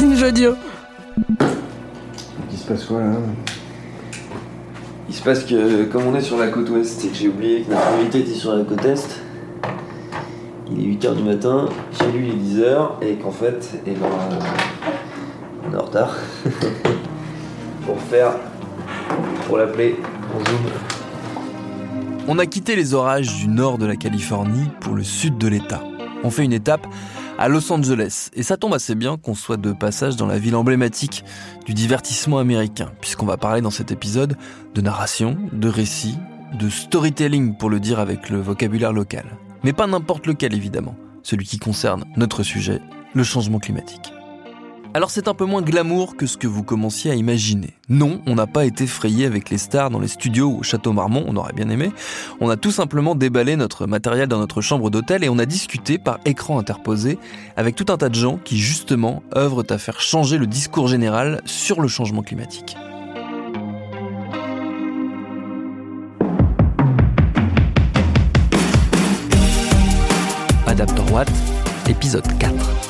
Binge Audio. Il se passe quoi là Il se passe que, comme on est sur la côte ouest et que j'ai oublié que notre invité était sur la côte est, il est 8h du matin, chez lui il est 10h, et qu'en fait, eh ben, on est en retard. pour faire, pour l'appeler en zoom. On a quitté les orages du nord de la Californie pour le sud de l'État. On fait une étape à Los Angeles. Et ça tombe assez bien qu'on soit de passage dans la ville emblématique du divertissement américain, puisqu'on va parler dans cet épisode de narration, de récit, de storytelling pour le dire avec le vocabulaire local. Mais pas n'importe lequel évidemment, celui qui concerne notre sujet, le changement climatique. Alors c'est un peu moins glamour que ce que vous commenciez à imaginer. Non, on n'a pas été frayé avec les stars dans les studios au Château Marmont, on aurait bien aimé. On a tout simplement déballé notre matériel dans notre chambre d'hôtel et on a discuté par écran interposé avec tout un tas de gens qui justement œuvrent à faire changer le discours général sur le changement climatique. Adapter Watt, épisode 4.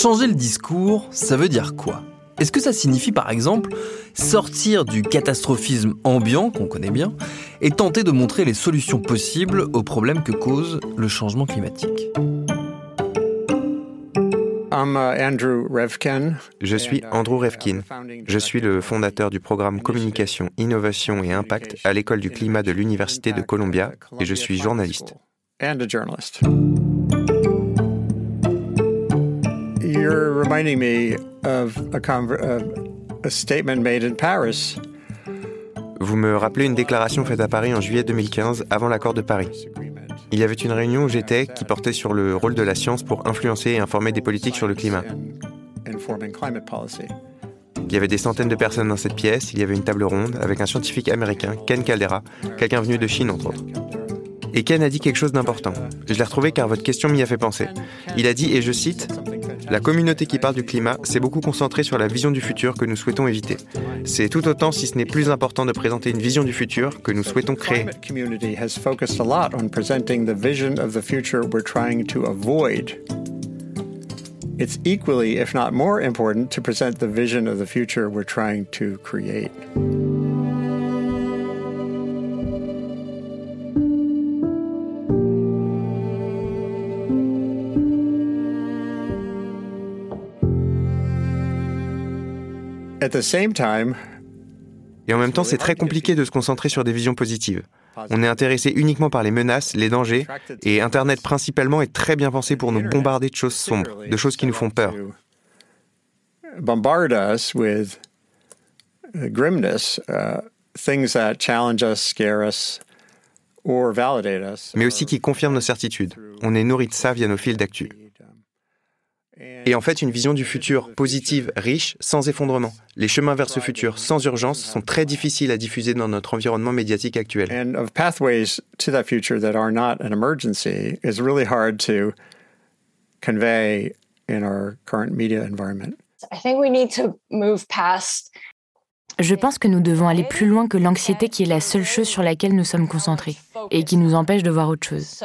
Changer le discours, ça veut dire quoi? Est-ce que ça signifie par exemple sortir du catastrophisme ambiant qu'on connaît bien et tenter de montrer les solutions possibles aux problèmes que cause le changement climatique? Je suis Andrew Revkin. Je suis le fondateur du programme Communication, Innovation et Impact à l'école du climat de l'Université de Columbia et je suis journaliste. You're reminding me of a, a statement made in Paris. Vous me rappelez une déclaration faite à Paris en juillet 2015, avant l'accord de Paris. Il y avait une réunion où j'étais qui portait sur le rôle de la science pour influencer et informer des politiques sur le climat. Il y avait des centaines de personnes dans cette pièce, il y avait une table ronde avec un scientifique américain, Ken Caldera, quelqu'un venu de Chine entre autres. Et Ken a dit quelque chose d'important. Je l'ai retrouvé car votre question m'y a fait penser. Il a dit, et je cite, La communauté qui parle du climat s'est beaucoup concentrée sur la vision du futur que nous souhaitons éviter. C'est tout autant, si ce n'est plus important, de présenter une vision du futur que nous souhaitons créer. It's equally, if not more important, to present the vision of the future we're trying to create. Et en même temps, c'est très compliqué de se concentrer sur des visions positives. On est intéressé uniquement par les menaces, les dangers, et Internet principalement est très bien pensé pour nous bombarder de choses sombres, de choses qui nous font peur. Mais aussi qui confirment nos certitudes. On est nourri de ça via nos fils d'actu. Et en fait, une vision du futur positive, riche, sans effondrement. Les chemins vers ce futur sans urgence sont très difficiles à diffuser dans notre environnement médiatique actuel. And of pathways to that future that are not an emergency is really hard to convey in our current media environment. I think we need to move past je pense que nous devons aller plus loin que l'anxiété qui est la seule chose sur laquelle nous sommes concentrés et qui nous empêche de voir autre chose.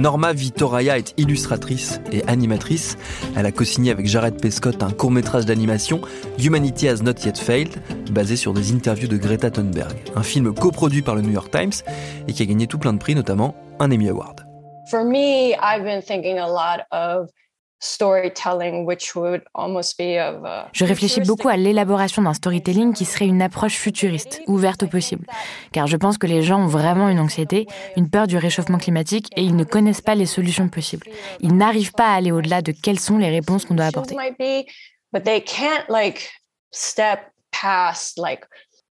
Norma Vitoraya est illustratrice et animatrice. Elle a co-signé avec Jared Pescott un court-métrage d'animation, Humanity Has Not Yet Failed, basé sur des interviews de Greta Thunberg. Un film coproduit par le New York Times et qui a gagné tout plein de prix, notamment un Emmy Award. For me, I've been thinking a lot of je réfléchis beaucoup à l'élaboration d'un storytelling qui serait une approche futuriste, ouverte au possible. Car je pense que les gens ont vraiment une anxiété, une peur du réchauffement climatique et ils ne connaissent pas les solutions possibles. Ils n'arrivent pas à aller au-delà de quelles sont les réponses qu'on doit apporter.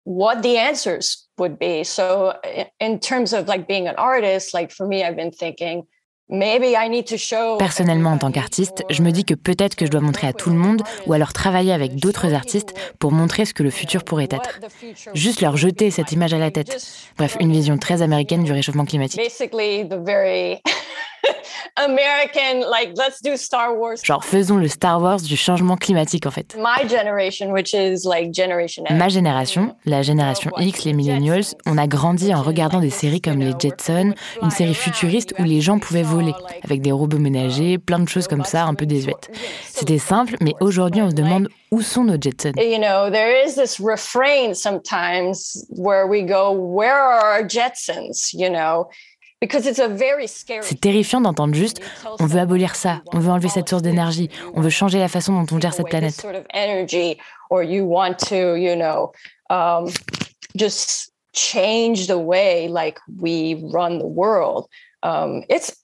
what the answers would be. So in terms of like being an artist, like for me, I've been thinking, Personnellement, en tant qu'artiste, je me dis que peut-être que je dois montrer à tout le monde ou alors travailler avec d'autres artistes pour montrer ce que le futur pourrait être. Juste leur jeter cette image à la tête. Bref, une vision très américaine du réchauffement climatique. Genre, faisons le Star Wars du changement climatique, en fait. Ma génération, la génération X, les millennials, on a grandi en regardant des séries comme les Jetsons, une série futuriste où les gens pouvaient avec des robots ménagers, plein de choses comme ça, un peu désuètes. C'était simple, mais aujourd'hui, on se demande où sont nos Jetsons. You know, there is this refrain sometimes where we go, where are our Jetsons, you know? C'est terrifiant d'entendre juste on veut abolir ça, on veut enlever cette source d'énergie, on veut changer la façon dont on gère cette planète. change the way like we run the world. Um, it's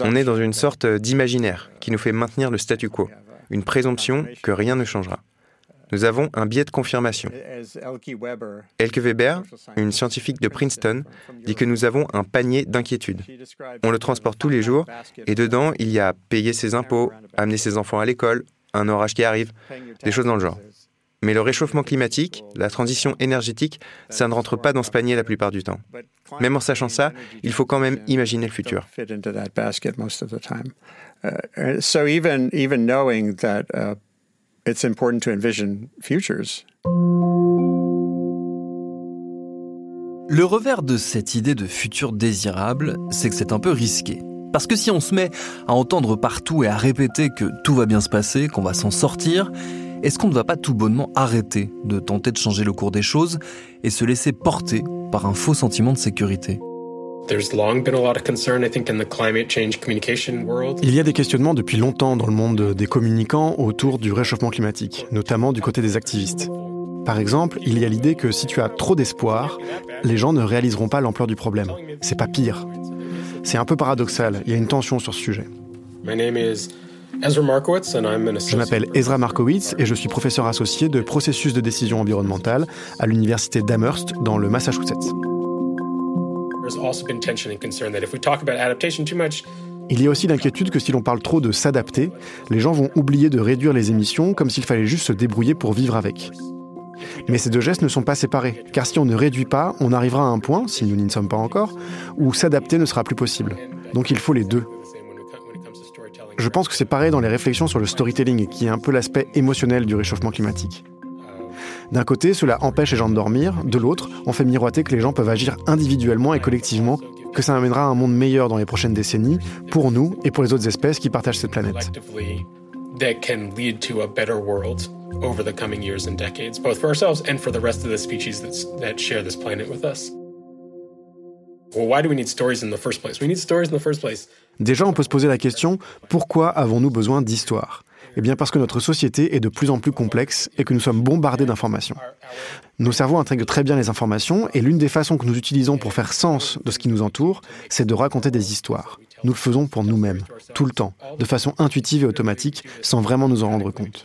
On est dans une sorte d'imaginaire qui nous fait maintenir le statu quo, une présomption que rien ne changera nous avons un biais de confirmation. Elke Weber, une scientifique de Princeton, dit que nous avons un panier d'inquiétudes. On le transporte tous les jours et dedans, il y a payer ses impôts, amener ses enfants à l'école, un orage qui arrive, des choses dans le genre. Mais le réchauffement climatique, la transition énergétique, ça ne rentre pas dans ce panier la plupart du temps. Même en sachant ça, il faut quand même imaginer le futur. it's important to envision futures. Le revers de cette idée de futur désirable, c'est que c'est un peu risqué. Parce que si on se met à entendre partout et à répéter que tout va bien se passer, qu'on va s'en sortir, est-ce qu'on ne va pas tout bonnement arrêter de tenter de changer le cours des choses et se laisser porter par un faux sentiment de sécurité? Il y a des questionnements depuis longtemps dans le monde des communicants autour du réchauffement climatique, notamment du côté des activistes. Par exemple, il y a l'idée que si tu as trop d'espoir, les gens ne réaliseront pas l'ampleur du problème. C'est pas pire. C'est un peu paradoxal, il y a une tension sur ce sujet. Je m'appelle Ezra Markowitz et je suis professeur associé de processus de décision environnementale à l'université d'Amherst dans le Massachusetts. Il y a aussi l'inquiétude que si l'on parle trop de s'adapter, les gens vont oublier de réduire les émissions comme s'il fallait juste se débrouiller pour vivre avec. Mais ces deux gestes ne sont pas séparés, car si on ne réduit pas, on arrivera à un point, si nous n'y sommes pas encore, où s'adapter ne sera plus possible. Donc il faut les deux. Je pense que c'est pareil dans les réflexions sur le storytelling, qui est un peu l'aspect émotionnel du réchauffement climatique. D'un côté, cela empêche les gens de dormir, de l'autre, on fait miroiter que les gens peuvent agir individuellement et collectivement, que ça amènera à un monde meilleur dans les prochaines décennies, pour nous et pour les autres espèces qui partagent cette planète. Déjà, on peut se poser la question pourquoi avons-nous besoin d'histoire? Eh bien parce que notre société est de plus en plus complexe et que nous sommes bombardés d'informations. Nos cerveaux intègrent très bien les informations et l'une des façons que nous utilisons pour faire sens de ce qui nous entoure, c'est de raconter des histoires. Nous le faisons pour nous-mêmes, tout le temps, de façon intuitive et automatique, sans vraiment nous en rendre compte.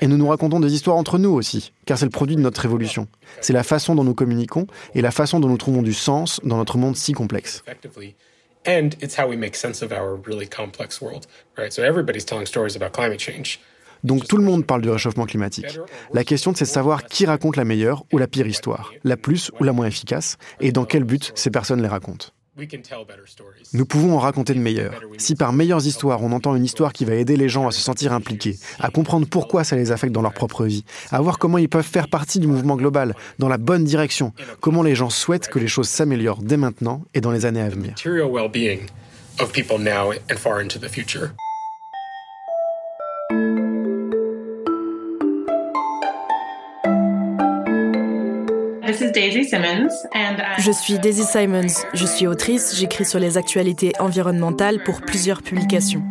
Et nous nous racontons des histoires entre nous aussi, car c'est le produit de notre évolution. C'est la façon dont nous communiquons et la façon dont nous trouvons du sens dans notre monde si complexe. And it's how we make sense of our really complex world, right? So everybody's telling stories about climate change. Donc tout le monde parle du réchauffement climatique. La question, c'est de savoir qui raconte la meilleure ou la pire histoire, la plus ou la moins efficace, et dans quel but ces personnes les racontent. Nous pouvons en raconter de meilleures. Si par meilleures histoires, on entend une histoire qui va aider les gens à se sentir impliqués, à comprendre pourquoi ça les affecte dans leur propre vie, à voir comment ils peuvent faire partie du mouvement global, dans la bonne direction, comment les gens souhaitent que les choses s'améliorent dès maintenant et dans les années à venir. Je suis Daisy Simons. Je suis autrice. J'écris sur les actualités environnementales pour plusieurs publications.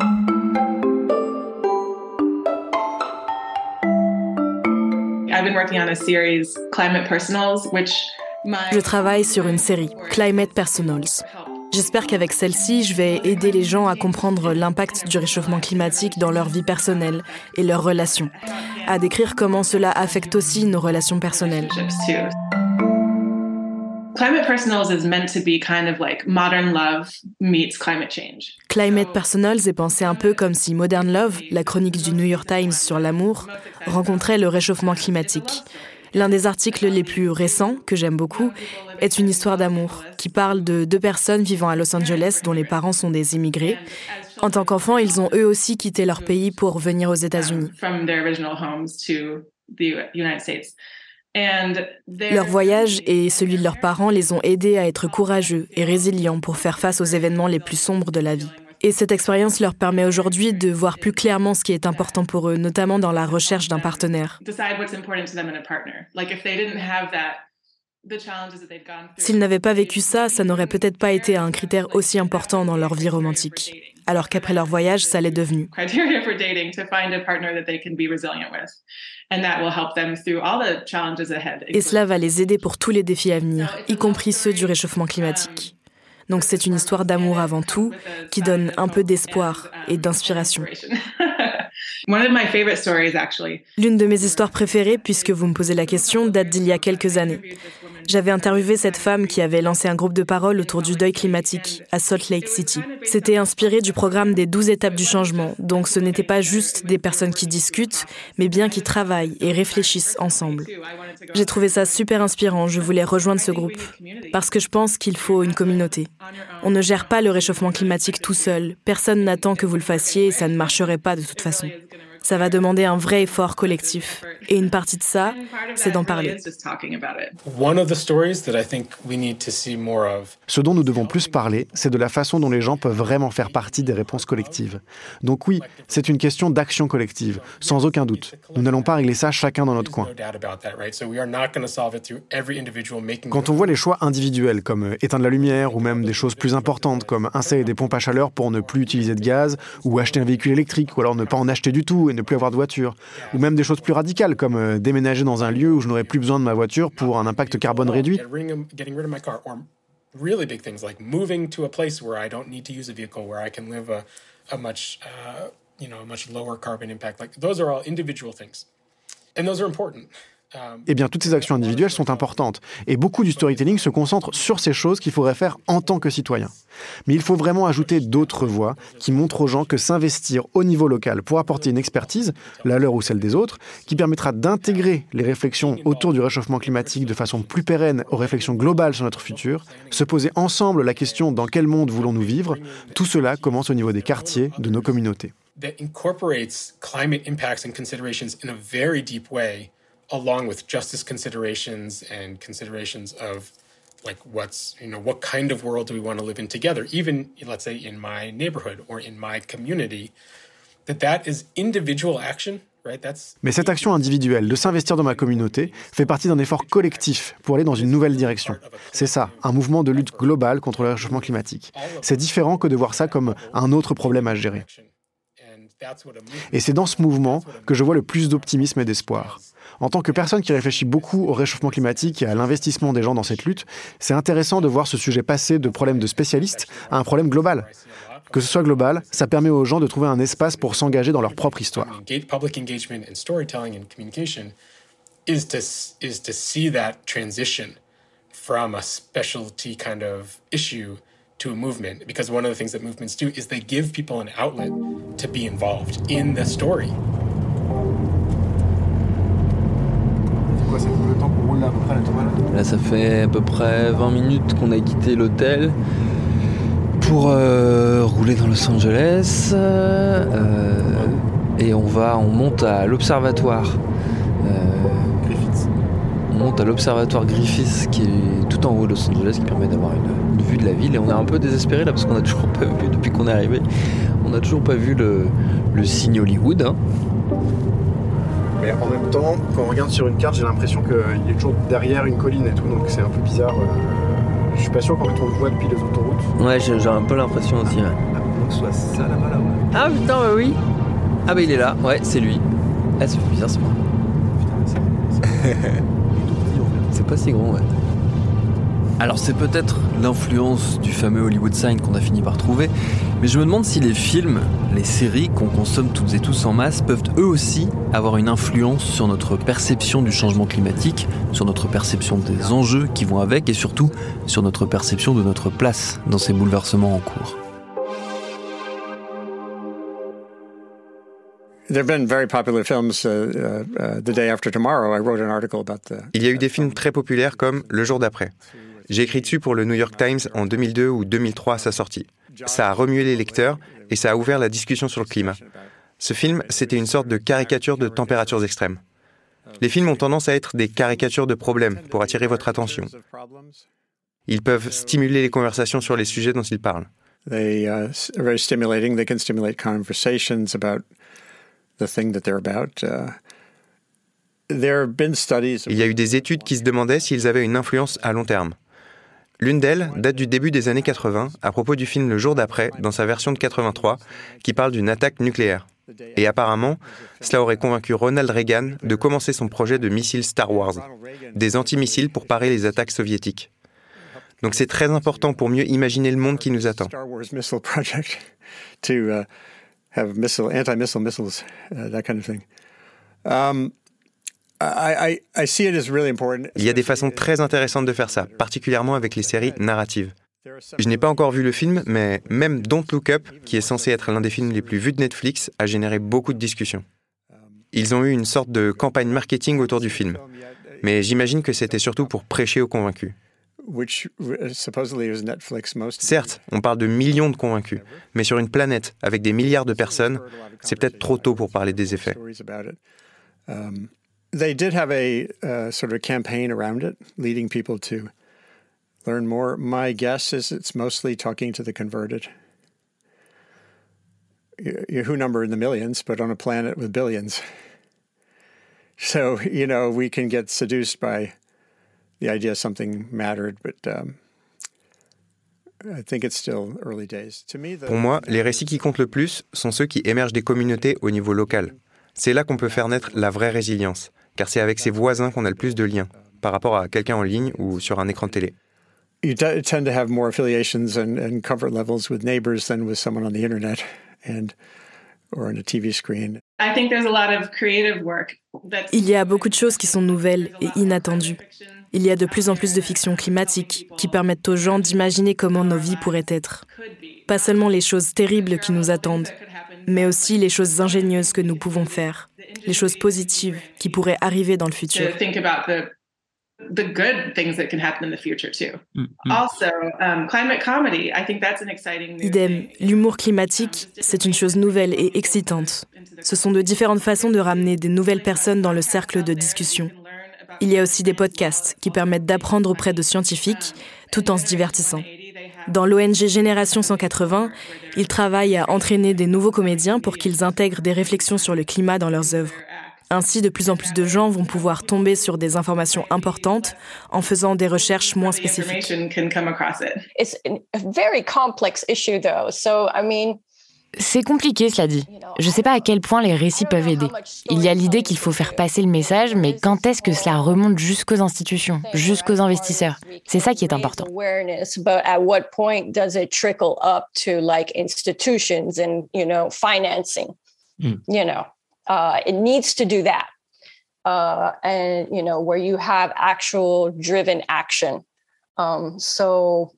Je travaille sur une série, Climate Personals. J'espère qu'avec celle-ci, je vais aider les gens à comprendre l'impact du réchauffement climatique dans leur vie personnelle et leurs relations, à décrire comment cela affecte aussi nos relations personnelles. Climate Personals is meant to be kind of like modern love meets climate change. Climate Personals est pensé un peu comme si Modern Love, la chronique du New York Times sur l'amour, rencontrait le réchauffement climatique. L'un des articles les plus récents, que j'aime beaucoup, est une histoire d'amour qui parle de deux personnes vivant à Los Angeles dont les parents sont des immigrés. En tant qu'enfants, ils ont eux aussi quitté leur pays pour venir aux États-Unis. Leur voyage et celui de leurs parents les ont aidés à être courageux et résilients pour faire face aux événements les plus sombres de la vie. Et cette expérience leur permet aujourd'hui de voir plus clairement ce qui est important pour eux, notamment dans la recherche d'un partenaire. S'ils n'avaient pas vécu ça, ça n'aurait peut-être pas été un critère aussi important dans leur vie romantique. Alors qu'après leur voyage, ça l'est devenu. Et cela va les aider pour tous les défis à venir, y compris ceux du réchauffement climatique. Donc c'est une histoire d'amour avant tout, qui donne un peu d'espoir et d'inspiration. L'une de mes histoires préférées, puisque vous me posez la question, date d'il y a quelques années. J'avais interviewé cette femme qui avait lancé un groupe de parole autour du deuil climatique à Salt Lake City. C'était inspiré du programme des 12 étapes du changement, donc ce n'était pas juste des personnes qui discutent, mais bien qui travaillent et réfléchissent ensemble. J'ai trouvé ça super inspirant, je voulais rejoindre ce groupe, parce que je pense qu'il faut une communauté. On ne gère pas le réchauffement climatique tout seul, personne n'attend que vous le fassiez et ça ne marcherait pas de toute façon. Ça va demander un vrai effort collectif. Et une partie de ça, c'est d'en parler. Ce dont nous devons plus parler, c'est de la façon dont les gens peuvent vraiment faire partie des réponses collectives. Donc oui, c'est une question d'action collective, sans aucun doute. Nous n'allons pas régler ça chacun dans notre coin. Quand on voit les choix individuels, comme euh, éteindre la lumière, ou même des choses plus importantes, comme installer des pompes à chaleur pour ne plus utiliser de gaz, ou acheter un véhicule électrique, ou alors ne pas en acheter du tout ne plus avoir de voiture. Ou même des choses plus radicales comme euh, déménager dans un lieu où je n'aurai plus besoin de ma voiture pour un impact carbone réduit. really big things like moving to a place where I don't need to use a vehicle, where I uh, you know, a much lower carbon impact. Like those are all individual things, and those are important. Eh bien, toutes ces actions individuelles sont importantes. Et beaucoup du storytelling se concentre sur ces choses qu'il faudrait faire en tant que citoyen. Mais il faut vraiment ajouter d'autres voix qui montrent aux gens que s'investir au niveau local pour apporter une expertise, la leur ou celle des autres, qui permettra d'intégrer les réflexions autour du réchauffement climatique de façon plus pérenne aux réflexions globales sur notre futur, se poser ensemble la question dans quel monde voulons-nous vivre, tout cela commence au niveau des quartiers, de nos communautés. Along with justice considerations and considerations of like what's you know what kind of world do we want to live in together? Even let's say in my neighborhood or in my community that that is individual action Mais cette action individuelle de s'investir dans ma communauté fait partie d'un effort collectif pour aller dans une nouvelle direction. C'est ça, un mouvement de lutte globale contre le réchauffement climatique. C'est différent que de voir ça comme un autre problème à gérer. Et c'est dans ce mouvement que je vois le plus d'optimisme et d'espoir. En tant que personne qui réfléchit beaucoup au réchauffement climatique et à l'investissement des gens dans cette lutte, c'est intéressant de voir ce sujet passer de problème de spécialiste à un problème global. Que ce soit global, ça permet aux gens de trouver un espace pour s'engager dans leur propre histoire. from a specialty kind of issue to a movement because one of the things that movements do is they give people an outlet to be involved in the story. Là, ça fait à peu près 20 minutes qu'on a quitté l'hôtel pour euh, rouler dans Los Angeles. Euh, et on va, on monte à l'observatoire. Euh, Griffith. On monte à l'observatoire Griffith qui est tout en haut de Los Angeles, qui permet d'avoir une, vue de la ville. Et on est un peu désespéré là parce qu'on a toujours pas vu, depuis qu'on est arrivé, on n'a toujours pas vu le, signe Hollywood. Hein. Mais en même temps, quand on regarde sur une carte, j'ai l'impression qu'il est toujours derrière une colline et tout, donc c'est un peu bizarre. Euh, je suis pas sûr quand on le voit depuis les autoroutes. Ouais, j'ai un peu l'impression aussi. Ah, soit ça là-bas là, ouais. Ah putain, bah oui. Ah bah il est là, ouais, c'est lui. Ah, c'est bizarre, c'est pas. Putain, c'est. c'est pas si grand, ouais. Alors c'est peut-être l'influence du fameux Hollywood sign qu'on a fini par trouver, mais je me demande si les films, les séries qu'on consomme toutes et tous en masse peuvent eux aussi avoir une influence sur notre perception du changement climatique, sur notre perception des enjeux qui vont avec et surtout sur notre perception de notre place dans ces bouleversements en cours. Il y a eu des films très populaires comme Le jour d'après. J'ai écrit dessus pour le New York Times en 2002 ou 2003 à sa sortie. Ça a remué les lecteurs et ça a ouvert la discussion sur le climat. Ce film, c'était une sorte de caricature de températures extrêmes. Les films ont tendance à être des caricatures de problèmes pour attirer votre attention. Ils peuvent stimuler les conversations sur les sujets dont ils parlent. Il y a eu des études qui se demandaient s'ils avaient une influence à long terme. L'une d'elles date du début des années 80 à propos du film Le jour d'après, dans sa version de 83, qui parle d'une attaque nucléaire. Et apparemment, cela aurait convaincu Ronald Reagan de commencer son projet de missiles Star Wars, des antimissiles pour parer les attaques soviétiques. Donc c'est très important pour mieux imaginer le monde qui nous attend. Il y a des façons très intéressantes de faire ça, particulièrement avec les séries narratives. Je n'ai pas encore vu le film, mais même Don't Look Up, qui est censé être l'un des films les plus vus de Netflix, a généré beaucoup de discussions. Ils ont eu une sorte de campagne marketing autour du film. Mais j'imagine que c'était surtout pour prêcher aux convaincus. Certes, on parle de millions de convaincus, mais sur une planète avec des milliards de personnes, c'est peut-être trop tôt pour parler des effets. They did have a uh, sort of campaign around it, leading people to learn more. My guess is it's mostly talking to the converted. Who number in the millions, but on a planet with billions. So, you know, we can get seduced by the idea something mattered, but um, I think it's still early days. To me, the, Pour moi, les récits qui comptent le plus sont ceux qui émergent des communautés au niveau local. C'est là qu'on peut faire naître la vraie résilience car c'est avec ses voisins qu'on a le plus de liens par rapport à quelqu'un en ligne ou sur un écran de télé. You tend to have more affiliations and, and comfort levels with neighbors than with someone on the internet and or on a TV screen. I think there's a lot of creative work Il y a beaucoup de choses qui sont nouvelles et inattendues. Il y a de plus en plus de fiction climatique qui permettent aux gens d'imaginer comment nos vies pourraient être. Pas seulement les choses terribles qui nous attendent, mais aussi les choses ingénieuses que nous pouvons faire, les choses positives qui pourraient arriver dans le futur. Idem, l'humour climatique, c'est une chose nouvelle et excitante. Ce sont de différentes façons de ramener des nouvelles personnes dans le cercle de discussion. Il y a aussi des podcasts qui permettent d'apprendre auprès de scientifiques tout en se divertissant. Dans l'ONG Génération 180, ils travaillent à entraîner des nouveaux comédiens pour qu'ils intègrent des réflexions sur le climat dans leurs œuvres. Ainsi, de plus en plus de gens vont pouvoir tomber sur des informations importantes en faisant des recherches moins spécifiques. C'est compliqué, cela dit. Je ne sais pas à quel point les récits peuvent aider. Il y a l'idée qu'il faut faire passer le message, mais quand est-ce que cela remonte jusqu'aux institutions, jusqu'aux investisseurs? C'est ça qui est important. You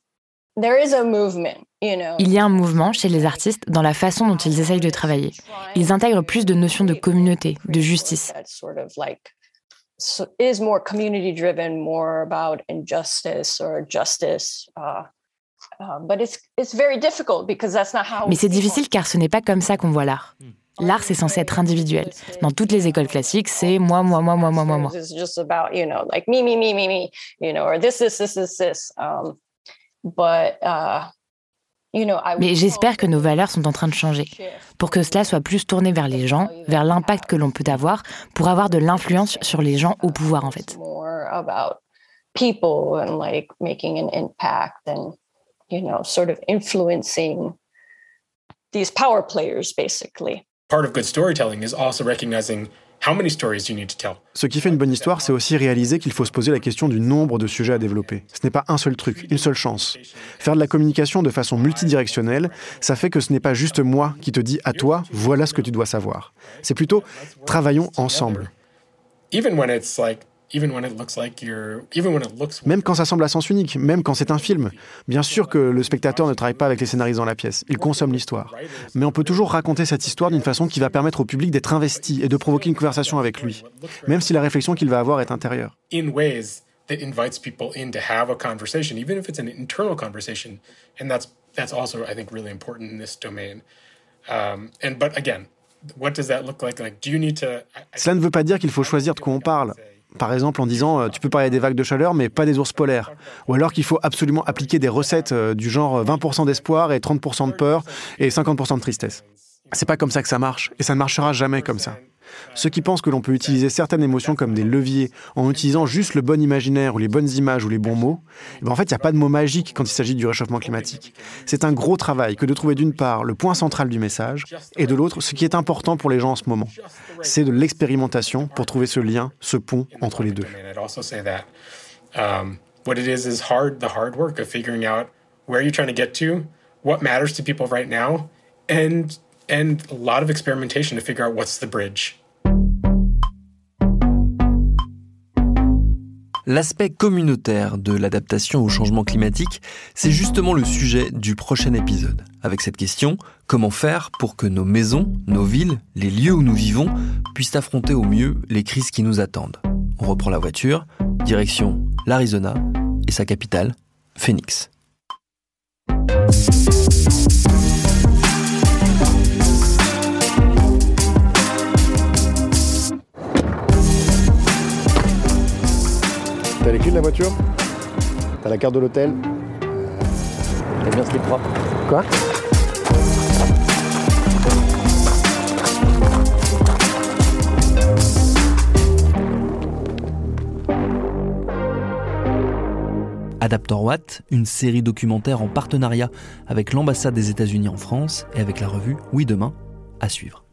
Il y a un mouvement chez les artistes dans la façon dont ils essayent de travailler. Ils intègrent plus de notions de communauté, de justice. Mais c'est difficile car ce n'est pas comme ça qu'on voit l'art. L'art, c'est censé être individuel. Dans toutes les écoles classiques, c'est moi, moi, moi, moi, moi, moi, moi. Mais j'espère que nos valeurs sont en train de changer, pour que cela soit plus tourné vers les gens, vers l'impact que l'on peut avoir, pour avoir de l'influence sur les gens au pouvoir en fait. people and like making an impact and you know sort of influencing these power players basically part of good storytelling is also recognizing Ce qui fait une bonne histoire, c'est aussi réaliser qu'il faut se poser la question du nombre de sujets à développer. Ce n'est pas un seul truc, une seule chance. Faire de la communication de façon multidirectionnelle, ça fait que ce n'est pas juste moi qui te dis à toi, voilà ce que tu dois savoir. C'est plutôt travaillons ensemble. Même quand ça semble à sens unique, même quand c'est un film. Bien sûr que le spectateur ne travaille pas avec les scénaristes dans la pièce, il consomme l'histoire. Mais on peut toujours raconter cette histoire d'une façon qui va permettre au public d'être investi et de provoquer une conversation avec lui, même si la réflexion qu'il va avoir est intérieure. Cela ne veut pas dire qu'il faut choisir de quoi on parle. Par exemple en disant euh, tu peux parler des vagues de chaleur mais pas des ours polaires. Ou alors qu'il faut absolument appliquer des recettes euh, du genre 20% d'espoir et 30% de peur et 50% de tristesse. C'est pas comme ça que ça marche et ça ne marchera jamais comme ça. Ceux qui pensent que l'on peut utiliser certaines émotions comme des leviers en utilisant juste le bon imaginaire ou les bonnes images ou les bons mots, eh ben, en fait, il n'y a pas de mot magique quand il s'agit du réchauffement climatique. C'est un gros travail que de trouver d'une part le point central du message et de l'autre ce qui est important pour les gens en ce moment. C'est de l'expérimentation pour trouver ce lien, ce pont entre les deux. what matters to people right now, and a lot of experimentation to figure out what's the bridge. L'aspect communautaire de l'adaptation au changement climatique, c'est justement le sujet du prochain épisode. Avec cette question, comment faire pour que nos maisons, nos villes, les lieux où nous vivons puissent affronter au mieux les crises qui nous attendent? On reprend la voiture, direction l'Arizona et sa capitale, Phoenix. T'as les clés de la voiture T'as la carte de l'hôtel T'as bien ce qui est propre. Quoi Adaptor Watt, une série documentaire en partenariat avec l'ambassade des États-Unis en France et avec la revue Oui Demain, à suivre.